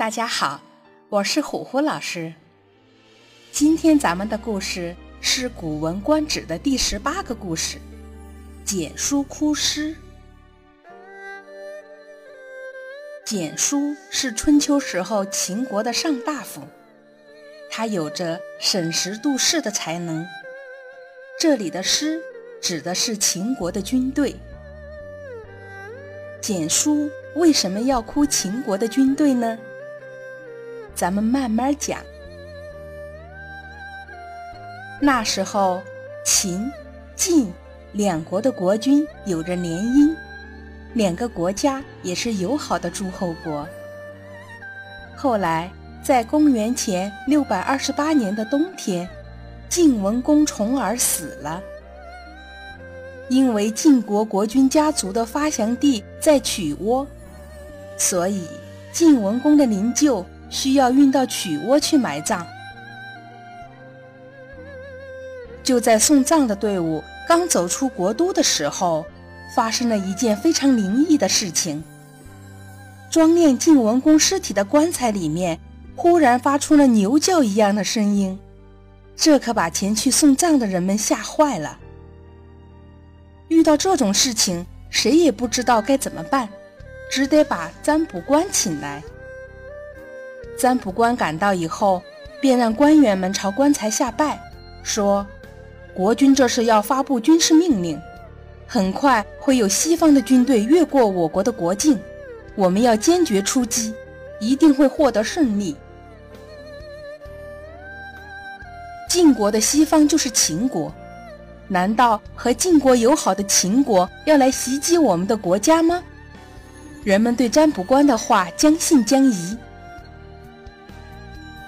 大家好，我是虎虎老师。今天咱们的故事是《古文观止》的第十八个故事——简书哭诗。简书是春秋时候秦国的上大夫，他有着审时度势的才能。这里的诗指的是秦国的军队。简书为什么要哭秦国的军队呢？咱们慢慢讲。那时候，秦、晋两国的国君有着联姻。两个国家也是友好的诸侯国。后来，在公元前六百二十八年的冬天，晋文公重耳死了。因为晋国国君家族的发祥地在曲沃，所以晋文公的灵柩需要运到曲沃去埋葬。就在送葬的队伍刚走出国都的时候。发生了一件非常灵异的事情。装殓晋文公尸体的棺材里面，忽然发出了牛叫一样的声音，这可把前去送葬的人们吓坏了。遇到这种事情，谁也不知道该怎么办，只得把占卜官请来。占卜官赶到以后，便让官员们朝棺材下拜，说：“国君这是要发布军事命令。”很快会有西方的军队越过我国的国境，我们要坚决出击，一定会获得胜利。晋国的西方就是秦国，难道和晋国友好的秦国要来袭击我们的国家吗？人们对占卜官的话将信将疑。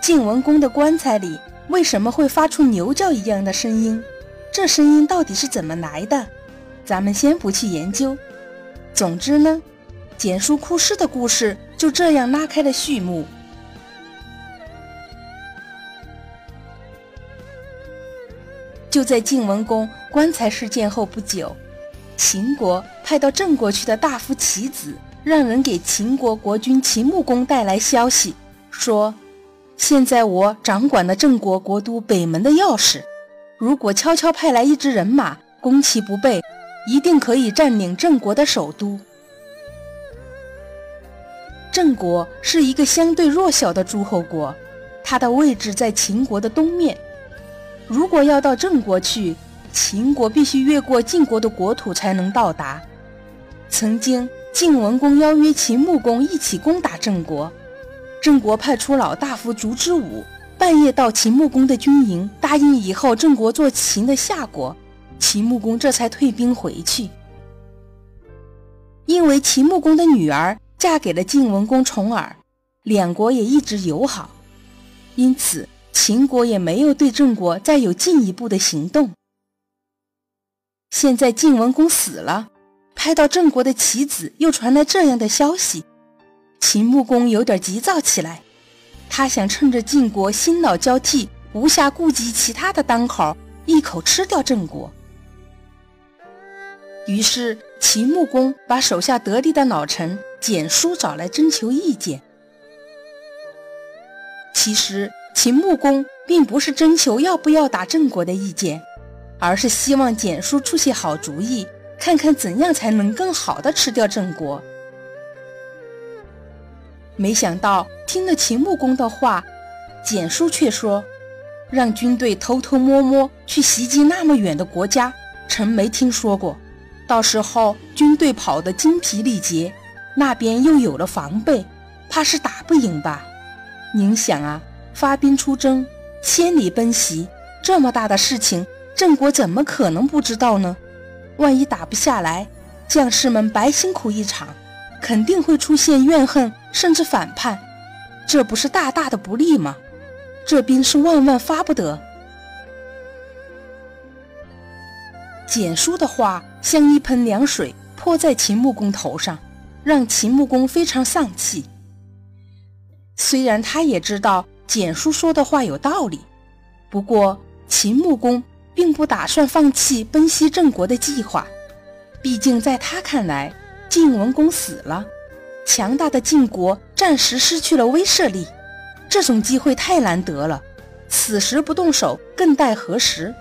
晋文公的棺材里为什么会发出牛叫一样的声音？这声音到底是怎么来的？咱们先不去研究。总之呢，简书哭尸的故事就这样拉开了序幕。就在晋文公棺材事件后不久，秦国派到郑国去的大夫齐子，让人给秦国国君秦穆公带来消息，说：现在我掌管了郑国国都北门的钥匙，如果悄悄派来一支人马攻其不备。一定可以占领郑国的首都。郑国是一个相对弱小的诸侯国，它的位置在秦国的东面。如果要到郑国去，秦国必须越过晋国的国土才能到达。曾经，晋文公邀约秦穆公一起攻打郑国，郑国派出老大夫烛之武，半夜到秦穆公的军营，答应以后郑国做秦的下国。秦穆公这才退兵回去，因为秦穆公的女儿嫁给了晋文公重耳，两国也一直友好，因此秦国也没有对郑国再有进一步的行动。现在晋文公死了，派到郑国的棋子又传来这样的消息，秦穆公有点急躁起来，他想趁着晋国新老交替，无暇顾及其他的当口，一口吃掉郑国。于是，秦穆公把手下得力的老臣简叔找来征求意见。其实，秦穆公并不是征求要不要打郑国的意见，而是希望简叔出些好主意，看看怎样才能更好的吃掉郑国。没想到，听了秦穆公的话，简书却说：“让军队偷偷摸摸去袭击那么远的国家，臣没听说过。”到时候军队跑得精疲力竭，那边又有了防备，怕是打不赢吧？您想啊，发兵出征，千里奔袭，这么大的事情，郑国怎么可能不知道呢？万一打不下来，将士们白辛苦一场，肯定会出现怨恨，甚至反叛，这不是大大的不利吗？这兵是万万发不得。简书的话像一盆凉水泼在秦穆公头上，让秦穆公非常丧气。虽然他也知道简书说的话有道理，不过秦穆公并不打算放弃奔袭郑国的计划。毕竟在他看来，晋文公死了，强大的晋国暂时失去了威慑力。这种机会太难得了，此时不动手，更待何时？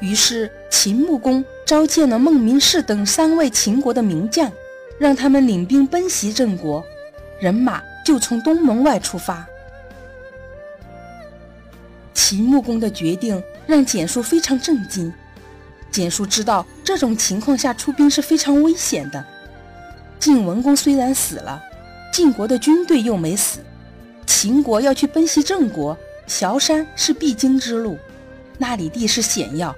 于是秦穆公召见了孟明视等三位秦国的名将，让他们领兵奔袭郑国，人马就从东门外出发。秦穆公的决定让简叔非常震惊。简叔知道这种情况下出兵是非常危险的。晋文公虽然死了。晋国的军队又没死，秦国要去奔袭郑国，崤山是必经之路，那里地势险要，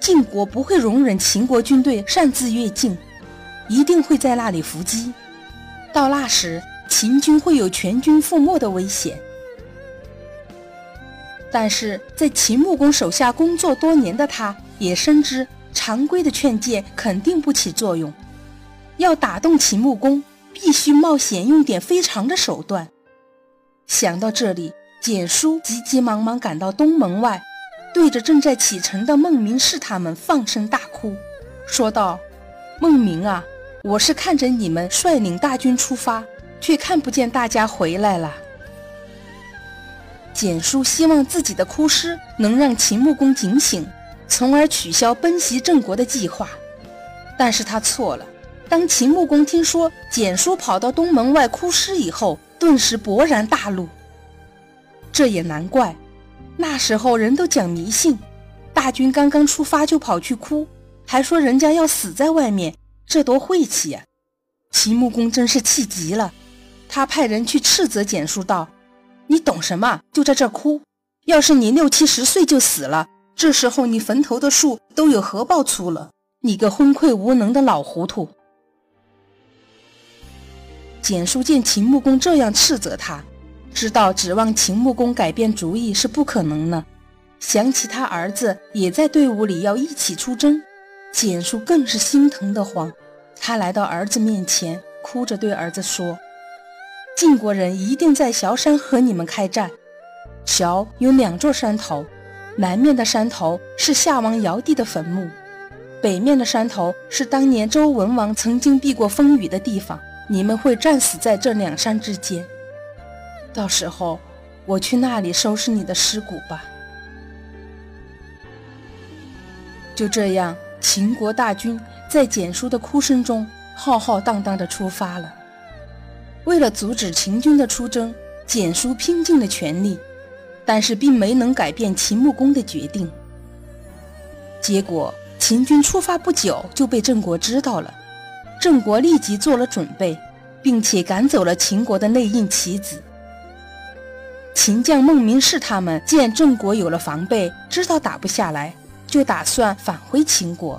晋国不会容忍秦国军队擅自越境，一定会在那里伏击。到那时，秦军会有全军覆没的危险。但是在秦穆公手下工作多年的他，也深知常规的劝诫肯定不起作用，要打动秦穆公。必须冒险用点非常的手段。想到这里，简叔急急忙忙赶到东门外，对着正在启程的孟明视他们放声大哭，说道：“孟明啊，我是看着你们率领大军出发，却看不见大家回来了。”简叔希望自己的哭诗能让秦穆公警醒，从而取消奔袭郑国的计划，但是他错了。当秦穆公听说简叔跑到东门外哭尸以后，顿时勃然大怒。这也难怪，那时候人都讲迷信，大军刚刚出发就跑去哭，还说人家要死在外面，这多晦气呀！秦穆公真是气极了，他派人去斥责简叔道：“你懂什么？就在这哭！要是你六七十岁就死了，这时候你坟头的树都有核爆粗了。你个昏聩无能的老糊涂！”简叔见秦穆公这样斥责他，知道指望秦穆公改变主意是不可能的。想起他儿子也在队伍里要一起出征，简叔更是心疼得慌。他来到儿子面前，哭着对儿子说：“晋国人一定在崤山和你们开战。崤有两座山头，南面的山头是夏王尧帝的坟墓，北面的山头是当年周文王曾经避过风雨的地方。”你们会战死在这两山之间，到时候我去那里收拾你的尸骨吧。就这样，秦国大军在简叔的哭声中浩浩荡荡地出发了。为了阻止秦军的出征，简叔拼尽了全力，但是并没能改变秦穆公的决定。结果，秦军出发不久就被郑国知道了。郑国立即做了准备，并且赶走了秦国的内应棋子。秦将孟明视他们见郑国有了防备，知道打不下来，就打算返回秦国。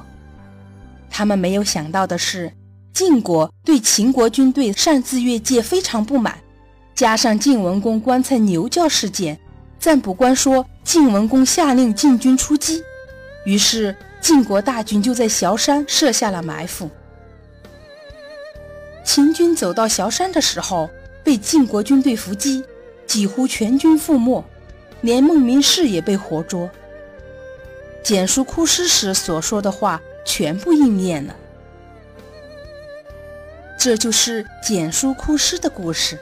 他们没有想到的是，晋国对秦国军队擅自越界非常不满，加上晋文公棺材牛叫事件，占卜官说晋文公下令晋军出击，于是晋国大军就在崤山设下了埋伏。秦军走到崤山的时候，被晋国军队伏击，几乎全军覆没，连孟明视也被活捉。简叔哭诗时所说的话全部应验了。这就是简叔哭诗的故事。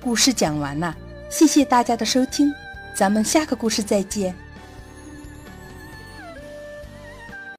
故事讲完了，谢谢大家的收听，咱们下个故事再见。